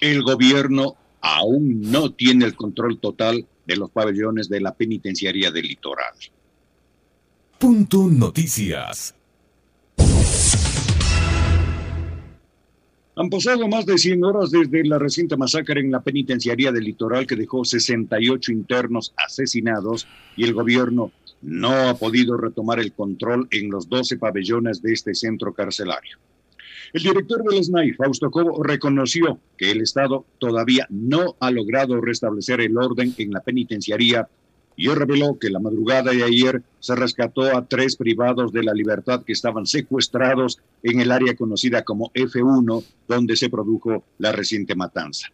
El gobierno aún no tiene el control total de los pabellones de la penitenciaría del litoral. Punto Noticias. Han pasado más de 100 horas desde la reciente masacre en la penitenciaría del litoral que dejó 68 internos asesinados y el gobierno no ha podido retomar el control en los 12 pabellones de este centro carcelario. El director del SNAI, Fausto Cobo, reconoció que el Estado todavía no ha logrado restablecer el orden en la penitenciaría y reveló que la madrugada de ayer se rescató a tres privados de la libertad que estaban secuestrados en el área conocida como F1, donde se produjo la reciente matanza.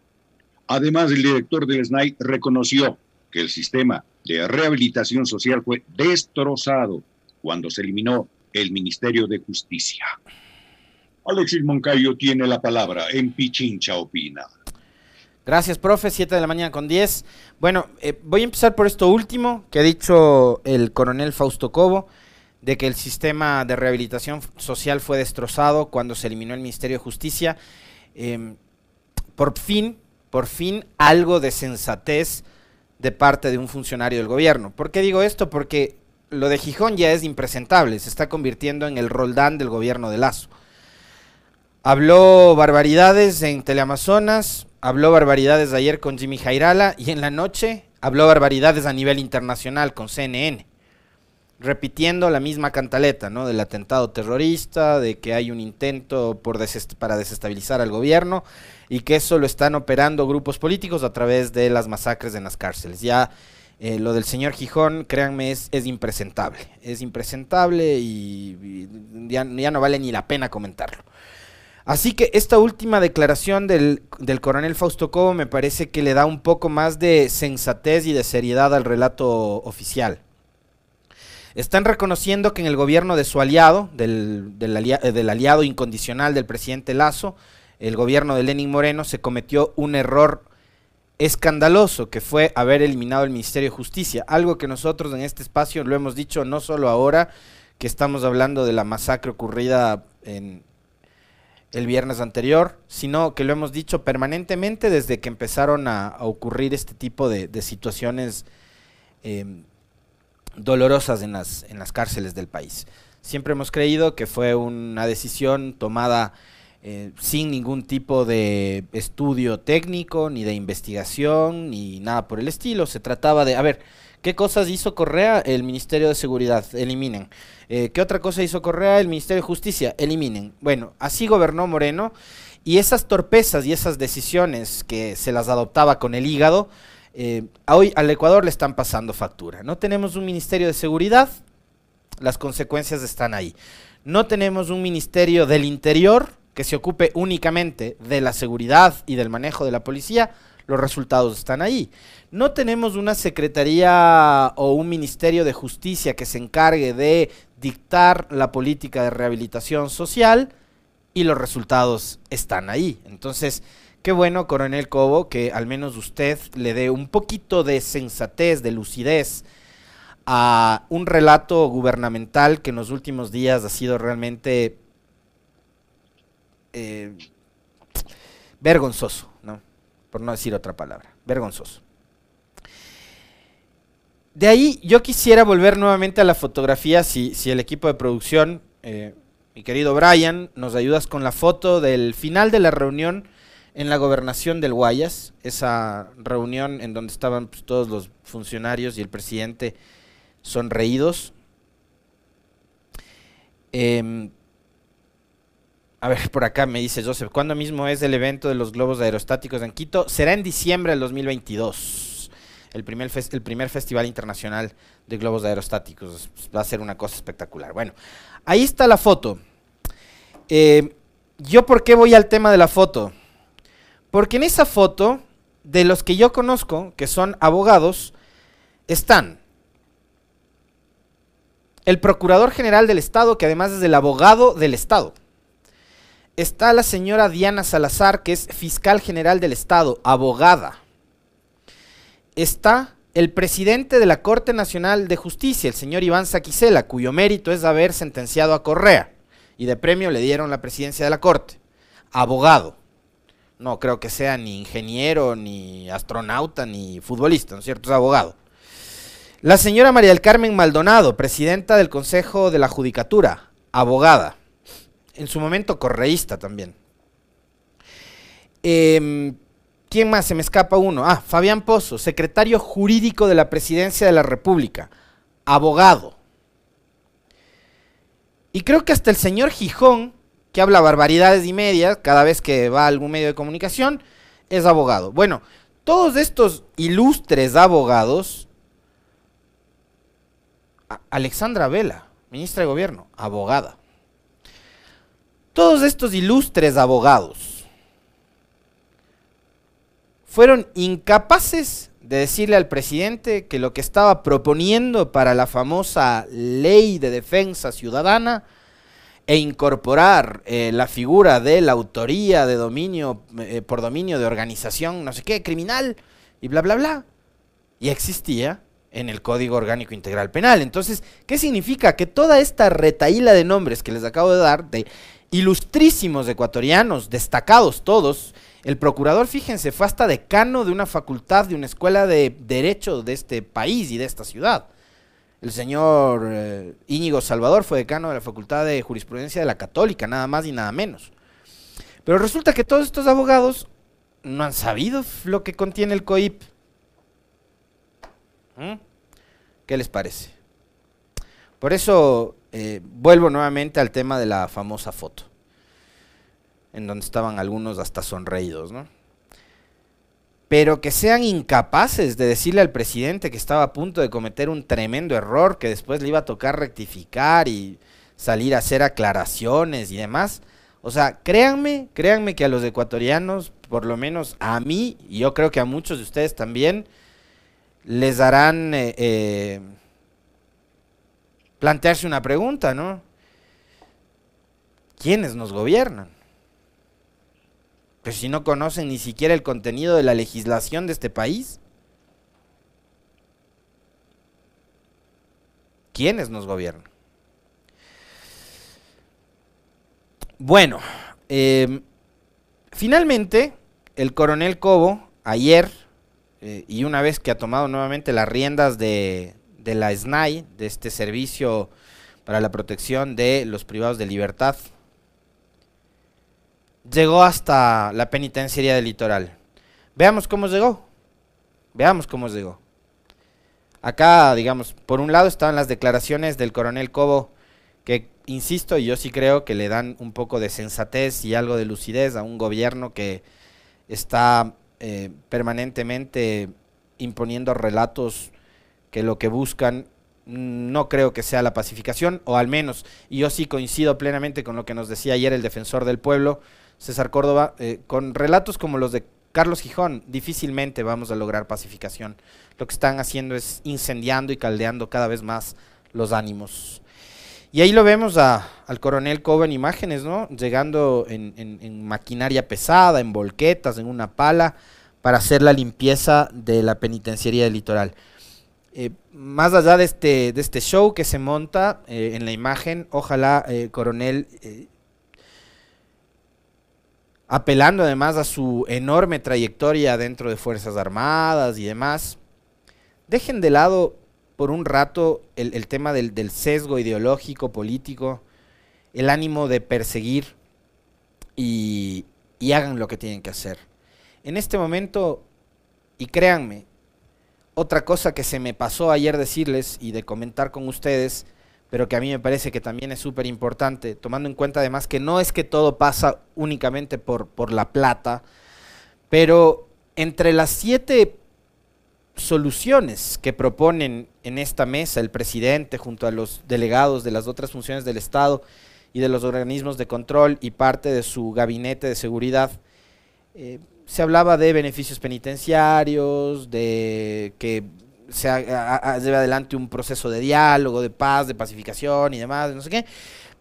Además, el director del SNAI reconoció que el sistema de rehabilitación social fue destrozado cuando se eliminó el Ministerio de Justicia. Alexis Moncayo tiene la palabra. En Pichincha opina. Gracias, profe. Siete de la mañana con 10. Bueno, eh, voy a empezar por esto último que ha dicho el coronel Fausto Cobo, de que el sistema de rehabilitación social fue destrozado cuando se eliminó el Ministerio de Justicia. Em, por fin, por fin, algo de sensatez de parte de un funcionario del gobierno. ¿Por qué digo esto? Porque lo de Gijón ya es impresentable, se está convirtiendo en el Roldán del gobierno de Lazo. Habló barbaridades en Teleamazonas, habló barbaridades ayer con Jimmy Jairala y en la noche habló barbaridades a nivel internacional con CNN, repitiendo la misma cantaleta, ¿no? Del atentado terrorista, de que hay un intento para desestabilizar al gobierno y que eso lo están operando grupos políticos a través de las masacres en las cárceles. Ya eh, lo del señor Gijón, créanme, es impresentable. Es impresentable y, ya no vale ni la pena comentarlo. Así que esta última declaración del, coronel Fausto Cobo me parece que le da un poco más de sensatez y de seriedad al relato oficial. Están reconociendo que en el gobierno de su aliado, del, eh, del aliado incondicional del presidente Lazo, el gobierno de Lenin Moreno, se cometió un error escandaloso que fue haber eliminado el Ministerio de Justicia, algo que nosotros en este espacio lo hemos dicho no solo ahora que estamos hablando de la masacre ocurrida en, el viernes anterior, sino que lo hemos dicho permanentemente desde que empezaron a, ocurrir este tipo de, situaciones em, dolorosas en las, en las cárceles del país. Siempre hemos creído que fue una decisión tomada eh, sin ningún tipo de estudio técnico, ni de investigación, ni nada por el estilo. Se trataba de, a ver, ¿qué cosas hizo Correa? El Ministerio de Seguridad, eliminen. Eh, ¿Qué otra cosa hizo Correa? El Ministerio de Justicia, eliminen. Bueno, así gobernó Moreno y esas torpezas y esas decisiones que se las adoptaba con el hígado, eh, hoy al Ecuador le están pasando factura. No tenemos un Ministerio de Seguridad, las consecuencias están ahí. No tenemos un Ministerio del Interior que se ocupe únicamente de la seguridad y del manejo de la policía, los resultados están ahí. No tenemos una Secretaría o un Ministerio de Justicia que se encargue de dictar la política de rehabilitación social y los resultados están ahí. Entonces, qué bueno, coronel Cobo, que al menos usted le dé un poquito de sensatez, de lucidez a un relato gubernamental que en los últimos días ha sido realmente eh, vergonzoso, ¿no? Por no decir otra palabra, vergonzoso. De ahí yo quisiera volver nuevamente a la fotografía, si, si el equipo de producción, eh, mi querido Brian, nos ayudas con la foto del final de la reunión en la gobernación del Guayas, esa reunión en donde estaban pues, todos los funcionarios y el presidente sonreídos. Em, a ver, por acá me dice Joseph, ¿cuándo mismo es el evento de los globos aerostáticos en Quito? Será en diciembre del 2022 el primer, el primer Festival Internacional de Globos Aerostáticos. Va a ser una cosa espectacular. Bueno, ahí está la foto. Eh, ¿Yo por qué voy al tema de la foto? Porque en esa foto, de los que yo conozco, que son abogados, están el Procurador General del Estado, que además es el abogado del Estado. Está la señora Diana Salazar, que es fiscal general del Estado, abogada está el presidente de la Corte Nacional de Justicia, el señor Iván Saquicela, cuyo mérito es haber sentenciado a Correa, y de premio le dieron la presidencia de la Corte. Abogado. No creo que sea ni ingeniero, ni astronauta, ni futbolista, ¿no es cierto? Es abogado. La señora María del Carmen Maldonado, presidenta del Consejo de la Judicatura, abogada. En su momento correísta también. Em, ¿Quién más? Se me escapa uno. Ah, Fabián Pozo, secretario jurídico de la Presidencia de la República, abogado. Y creo que hasta el señor Gijón, que habla barbaridades y medias cada vez que va a algún medio de comunicación, es abogado. Bueno, todos estos ilustres abogados Alexandra Vela, ministra de Gobierno, abogada. Todos estos ilustres abogados fueron incapaces de decirle al presidente que lo que estaba proponiendo para la famosa ley de defensa ciudadana e incorporar eh, la figura de la autoría de dominio eh, por dominio de organización, no sé qué, criminal y bla, bla, bla, y existía en el Código Orgánico Integral Penal. Entonces, ¿qué significa? Que toda esta retaíla de nombres que les acabo de dar, de ilustrísimos ecuatorianos, destacados todos, el procurador, fíjense, fue hasta decano de una facultad, de una escuela de derecho de este país y de esta ciudad. El señor eh, Íñigo Salvador fue decano de la Facultad de Jurisprudencia de la Católica, nada más y nada menos. Pero resulta que todos estos abogados no han sabido lo que contiene el COIP. ¿Mm? ¿Qué les parece? Por eso eh, vuelvo nuevamente al tema de la famosa foto, en donde estaban algunos hasta sonreídos, ¿no? Pero que sean incapaces de decirle al presidente que estaba a punto de cometer un tremendo error, que después le iba a tocar rectificar y salir a hacer aclaraciones y demás. O sea, créanme, créanme que a los ecuatorianos, por lo menos a mí, y yo creo que a muchos de ustedes también, les darán eh, eh, plantearse una pregunta, ¿no? ¿Quiénes nos gobiernan? Pues si no conocen ni siquiera el contenido de la legislación de este país. ¿Quiénes nos gobiernan? Bueno, eh, finalmente el coronel Cobo ayer eh, y una vez que ha tomado nuevamente las riendas de, la SNAI, de este servicio para la protección de los privados de libertad, llegó hasta la penitenciaría del litoral. Veamos cómo llegó. Veamos cómo llegó. Acá, digamos, por un lado estaban las declaraciones del coronel Cobo, que, insisto, yo sí creo que le dan un poco de sensatez y algo de lucidez a un gobierno que está eh, permanentemente imponiendo relatos que lo que buscan no creo que sea la pacificación, o al menos, y yo sí coincido plenamente con lo que nos decía ayer el defensor del pueblo, César Córdoba, eh, con relatos como los de Carlos Gijón, difícilmente vamos a lograr pacificación. Lo que están haciendo es incendiando y caldeando cada vez más los ánimos. Y ahí lo vemos al coronel Cobo en imágenes, ¿no? Llegando en, maquinaria pesada, en volquetas, en una pala, para hacer la limpieza de la penitenciaría del litoral. Eh, más allá de este, de este show que se monta eh, en la imagen, ojalá, eh, coronel, apelando además a su enorme trayectoria dentro de Fuerzas Armadas y demás, dejen de lado por un rato el, tema del, sesgo ideológico, político, el ánimo de perseguir y, hagan lo que tienen que hacer. En este momento, y créanme, otra cosa que se me pasó ayer decirles y de comentar con ustedes, pero que a mí me parece que también es súper importante, tomando en cuenta además que no es que todo pasa únicamente por, por la plata, pero entre las siete soluciones que proponen en esta mesa el presidente junto a los delegados de las otras funciones del Estado y de los organismos de control y parte de su gabinete de seguridad, eh, se hablaba de beneficios penitenciarios, de que se lleve adelante un proceso de diálogo, de paz, de pacificación y demás, no sé qué,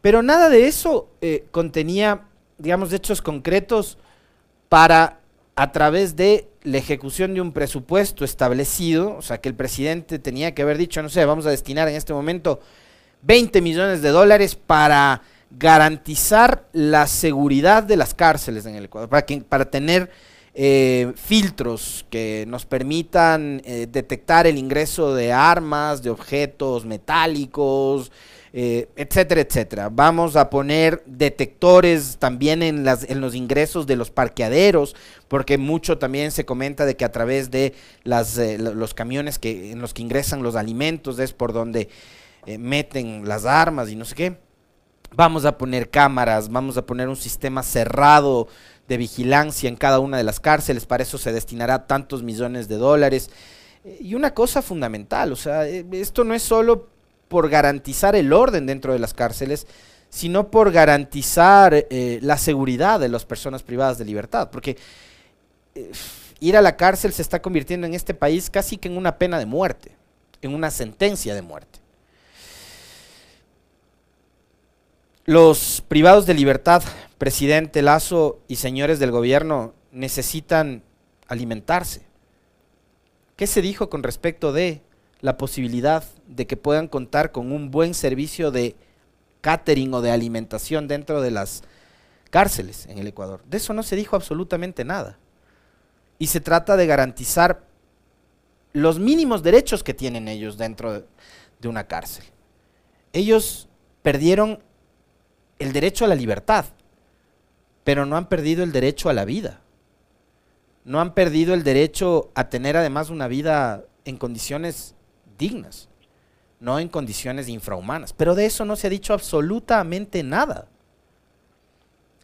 pero nada de eso eh, contenía, digamos, hechos concretos para a través de la ejecución de un presupuesto establecido, o sea que el presidente tenía que haber dicho, no sé, vamos a destinar en este momento 20 millones de dólares para garantizar la seguridad de las cárceles en el Ecuador, para, que, para tener eh, filtros que nos permitan eh, detectar el ingreso de armas, de objetos metálicos, eh, etcétera, etcétera. Vamos a poner detectores también en, las, en los ingresos de los parqueaderos, porque mucho también se comenta de que a través de las, los camiones que, en los que ingresan los alimentos es por donde meten las armas y no sé qué. Vamos a poner cámaras, vamos a poner un sistema cerrado de vigilancia en cada una de las cárceles, para eso se destinará tantos millones de dólares. Eh, y una cosa fundamental, o sea, eh, esto no es solo por garantizar el orden dentro de las cárceles, sino por garantizar eh, la seguridad de las personas privadas de libertad, porque ir a la cárcel se está convirtiendo en este país casi que en una pena de muerte, en una sentencia de muerte. Los privados de libertad, presidente Lazo y señores del gobierno, necesitan alimentarse. ¿Qué se dijo con respecto de la posibilidad de que puedan contar con un buen servicio de catering o de alimentación dentro de las cárceles en el Ecuador? De eso no se dijo absolutamente nada. Y se trata de garantizar los mínimos derechos que tienen ellos dentro de una cárcel. Ellos perdieron el derecho a la libertad, pero no han perdido el derecho a la vida. No han perdido el derecho a tener además una vida en condiciones dignas, no en condiciones infrahumanas. Pero de eso no se ha dicho absolutamente nada.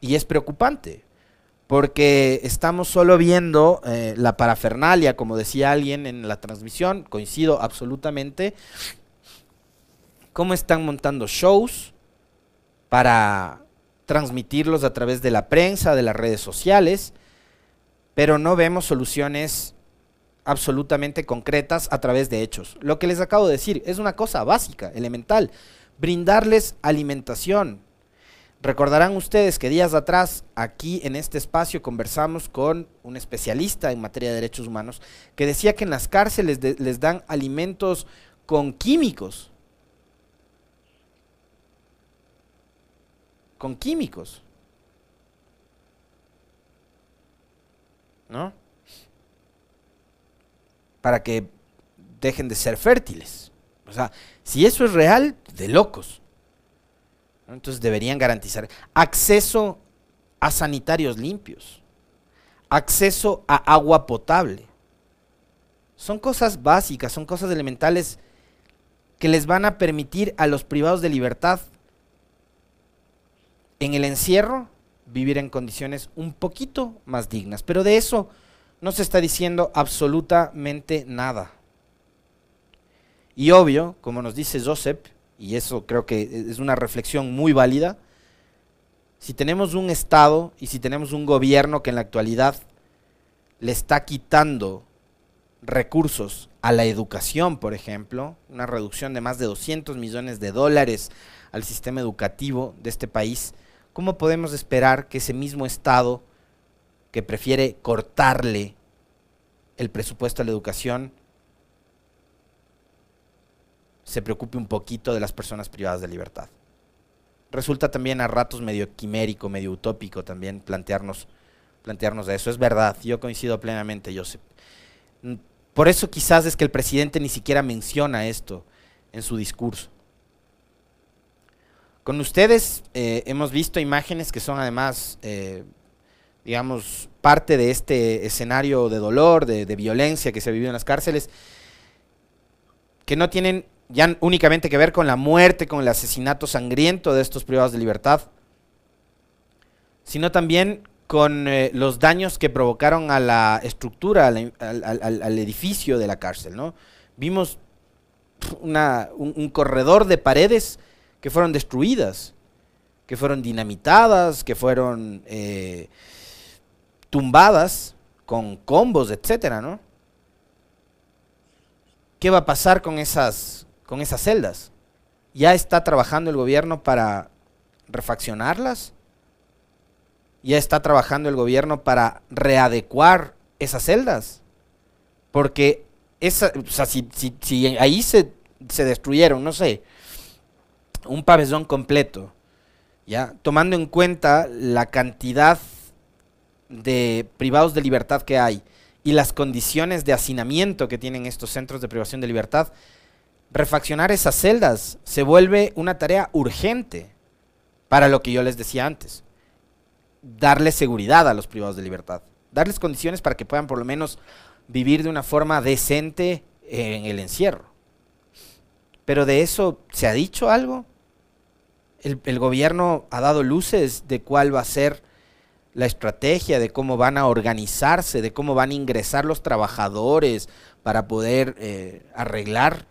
Y es preocupante, porque estamos solo viendo eh, la parafernalia, como decía alguien en la transmisión, coincido absolutamente, cómo están montando shows, para transmitirlos a través de la prensa, de las redes sociales, pero no vemos soluciones absolutamente concretas a través de hechos. Lo que les acabo de decir es una cosa básica, elemental, brindarles alimentación. Recordarán ustedes que días atrás aquí en este espacio conversamos con un especialista en materia de derechos humanos que decía que en las cárceles les dan alimentos con químicos con químicos. ¿No? Para que dejen de ser fértiles. O sea, si eso es real, de locos. Entonces deberían garantizar acceso a sanitarios limpios, acceso a agua potable. Son cosas básicas, son cosas elementales que les van a permitir a los privados de libertad en el encierro vivir en condiciones un poquito más dignas. Pero de eso no se está diciendo absolutamente nada. Y obvio, como nos dice Joseph, y eso creo que es una reflexión muy válida, si tenemos un Estado y si tenemos un gobierno que en la actualidad le está quitando recursos a la educación, por ejemplo, una reducción de más de 200 millones de dólares al sistema educativo de este país, ¿cómo podemos esperar que ese mismo Estado que prefiere cortarle el presupuesto a la educación se preocupe un poquito de las personas privadas de libertad? Resulta también a ratos medio quimérico, medio utópico también plantearnos, plantearnos eso. Es verdad, yo coincido plenamente, Joseph. Mm, por eso quizás es que el presidente ni siquiera menciona esto en su discurso. Con ustedes eh, hemos visto imágenes que son además, eh, digamos, parte de este escenario de dolor, de, violencia que se vivido en las cárceles, que no tienen ya únicamente que ver con la muerte, con el asesinato sangriento de estos privados de libertad, sino también con eh, los daños que provocaron a la estructura, al, edificio de la cárcel. ¿no? Vimos un, corredor de paredes que fueron destruidas, que fueron dinamitadas, que fueron eh, tumbadas con combos, etcétera, ¿no? ¿Qué va a pasar con esas, con esas celdas? ¿Ya está trabajando el gobierno para refaccionarlas? ¿Ya está trabajando el gobierno para readecuar esas celdas? Porque esa, o sea, si, si ahí se, se destruyeron, no sé, un pabellón completo ¿ya? Tomando en cuenta la cantidad de privados de libertad que hay y las condiciones de hacinamiento que tienen estos centros de privación de libertad, refaccionar esas celdas se vuelve una tarea urgente para lo que yo les decía antes. Darle seguridad a los privados de libertad, darles condiciones para que puedan por lo menos vivir de una forma decente en el encierro. Pero de eso, ¿se ha dicho algo? El, gobierno ha dado luces de cuál va a ser la estrategia de cómo van a organizarse, de cómo van a ingresar los trabajadores para poder eh, arreglar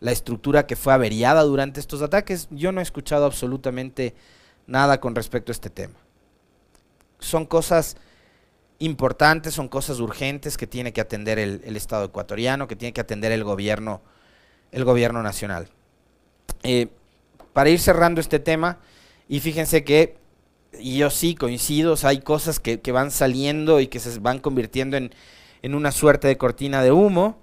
la estructura que fue averiada durante estos ataques. Yo no he escuchado absolutamente nada con respecto a este tema. Son cosas importantes, son cosas urgentes que tiene que atender el Estado ecuatoriano, que tiene que atender el gobierno, el gobierno nacional. Eh, para ir cerrando este tema, y fíjense que y yo sí coincido, hay cosas que, que, van saliendo y que se van convirtiendo en, en una suerte de cortina de humo.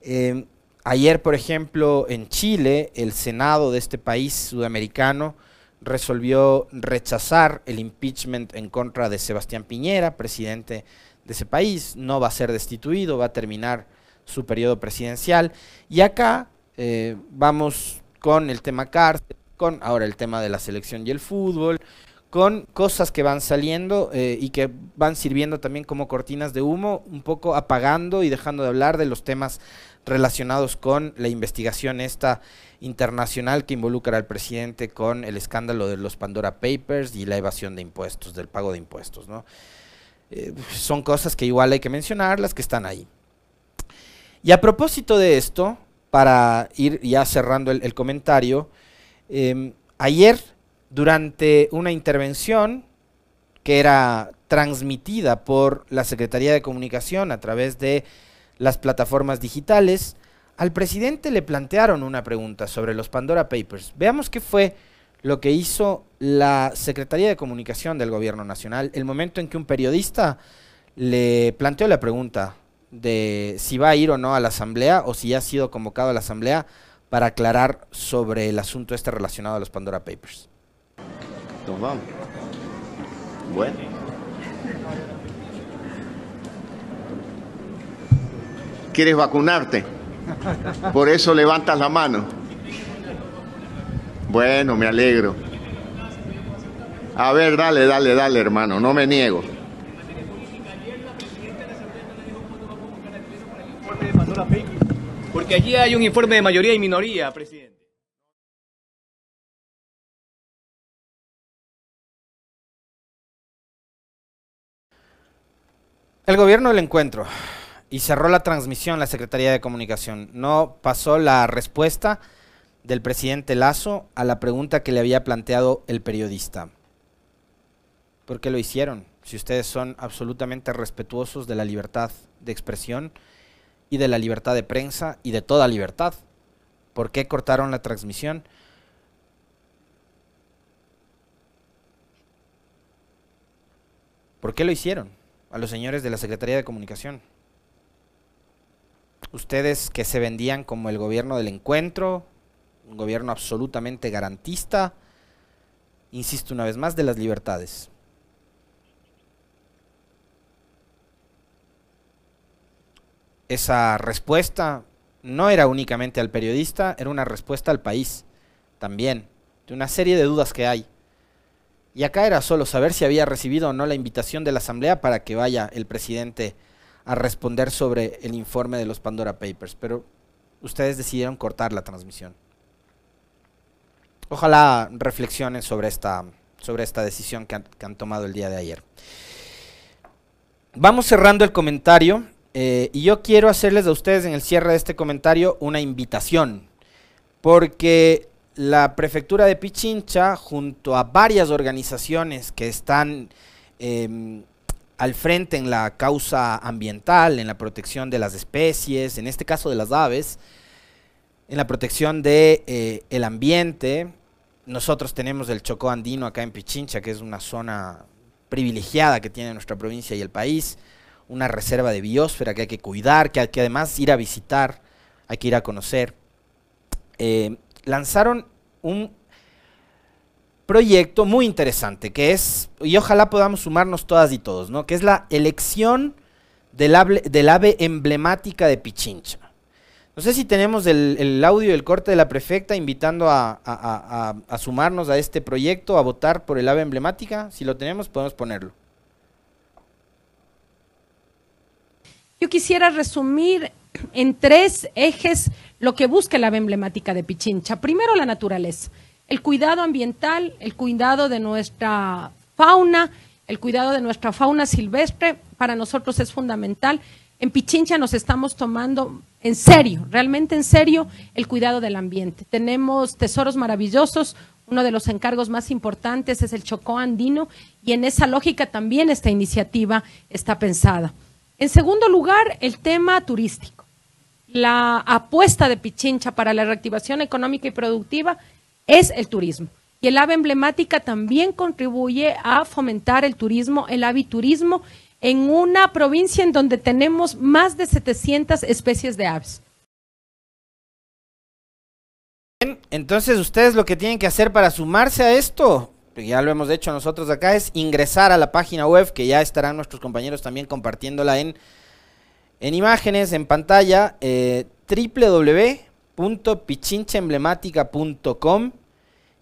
Eh, ayer, por ejemplo, en Chile, el Senado de este país sudamericano resolvió rechazar el impeachment en contra de Sebastián Piñera, presidente de ese país. No va a ser destituido, va a terminar su periodo presidencial. Y acá eh, vamos con el tema cárcel, con ahora el tema de la selección y el fútbol, con cosas que van saliendo eh, y que van sirviendo también como cortinas de humo, un poco apagando y dejando de hablar de los temas relacionados con la investigación esta internacional que involucra al presidente con el escándalo de los Pandora Papers y la evasión de impuestos, del pago de impuestos. ¿no? Eh, son cosas que igual hay que mencionar, las que están ahí. Y a propósito de esto, para ir ya cerrando el, comentario, eh, ayer durante una intervención que era transmitida por la Secretaría de Comunicación a través de las plataformas digitales, al presidente le plantearon una pregunta sobre los Pandora Papers. Veamos qué fue lo que hizo la Secretaría de Comunicación del Gobierno Nacional el momento en que un periodista le planteó la pregunta de si va a ir o no a la Asamblea o si ya ha sido convocado a la Asamblea para aclarar sobre el asunto este relacionado a los Pandora Papers. Nos vamos. Bueno. ¿Quieres vacunarte? Por eso levantas la mano. Bueno, me alegro. A ver, dale, dale, dale, hermano, no me niego. Porque allí hay un informe de mayoría y minoría, presidente. El gobierno del encuentro y cerró la transmisión la Secretaría de Comunicación. No pasó la respuesta del presidente Lazo a la pregunta que le había planteado el periodista. ¿Por qué lo hicieron? Si ustedes son absolutamente respetuosos de la libertad de expresión y de la libertad de prensa y de toda libertad. ¿Por qué cortaron la transmisión? ¿Por qué lo hicieron? a los señores de la Secretaría de Comunicación. Ustedes que se vendían como el gobierno del encuentro, un gobierno absolutamente garantista, insisto una vez más, de las libertades. Esa respuesta no era únicamente al periodista, era una respuesta al país también, de una serie de dudas que hay. Y acá era solo saber si había recibido o no la invitación de la Asamblea para que vaya el presidente a responder sobre el informe de los Pandora Papers. Pero ustedes decidieron cortar la transmisión. Ojalá reflexionen sobre esta, sobre esta decisión que han, que han tomado el día de ayer. Vamos cerrando el comentario eh, y yo quiero hacerles a ustedes en el cierre de este comentario una invitación. Porque la prefectura de Pichincha, junto a varias organizaciones que están eh, al frente en la causa ambiental, en la protección de las especies, en este caso de las aves, en la protección del de, eh, ambiente. Nosotros tenemos el Chocó Andino acá en Pichincha, que es una zona privilegiada que tiene nuestra provincia y el país, una reserva de biosfera que hay que cuidar, que hay que además ir a visitar, hay que ir a conocer. Eh, lanzaron un proyecto muy interesante, que es, y ojalá podamos sumarnos todas y todos, ¿no? Que es la elección del ave, del ave emblemática de Pichincha. No sé si tenemos el, audio y el corte de la prefecta invitando a- a sumarnos a este proyecto, a votar por el ave emblemática. Si lo tenemos, podemos ponerlo. Yo quisiera resumir en tres ejes lo que busca la ave emblemática de Pichincha. Primero, la naturaleza, el cuidado ambiental, el cuidado de nuestra fauna, el cuidado de nuestra fauna silvestre, para nosotros es fundamental. En Pichincha nos estamos tomando en serio, realmente en serio, el cuidado del ambiente. Tenemos tesoros maravillosos, uno de los encargos más importantes es el Chocó andino y en esa lógica también esta iniciativa está pensada. En segundo lugar, el tema turístico. La apuesta de Pichincha para la reactivación económica y productiva es el turismo. Y el ave emblemática también contribuye a fomentar el turismo, el aviturismo, en una provincia en donde tenemos más de 700 especies de aves. Entonces ustedes lo que tienen que hacer para sumarse a esto, ya lo hemos hecho nosotros acá, es ingresar a la página web, que ya estarán nuestros compañeros también compartiéndola en, en imágenes, en pantalla, eh, www.pichinchaemblemática.com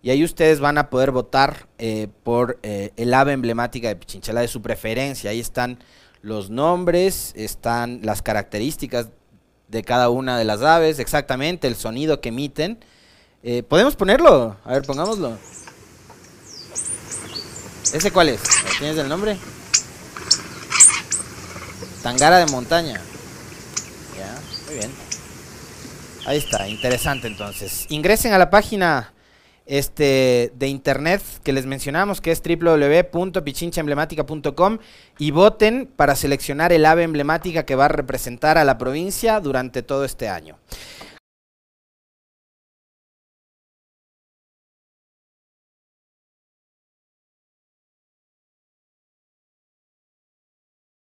y ahí ustedes van a poder votar eh, por eh, el ave emblemática de Pichincha, la de su preferencia. Ahí están los nombres, están las características de cada una de las aves, exactamente el sonido que emiten. Eh, ¿Podemos ponerlo? A ver, pongámoslo. ¿Ese cuál es? ¿Tienes el nombre? Tangara de montaña. Ya, muy bien. Ahí está, interesante entonces. Ingresen a la página este, de internet que les mencionamos, que es www.pichinchaemblemática.com y voten para seleccionar el ave emblemática que va a representar a la provincia durante todo este año.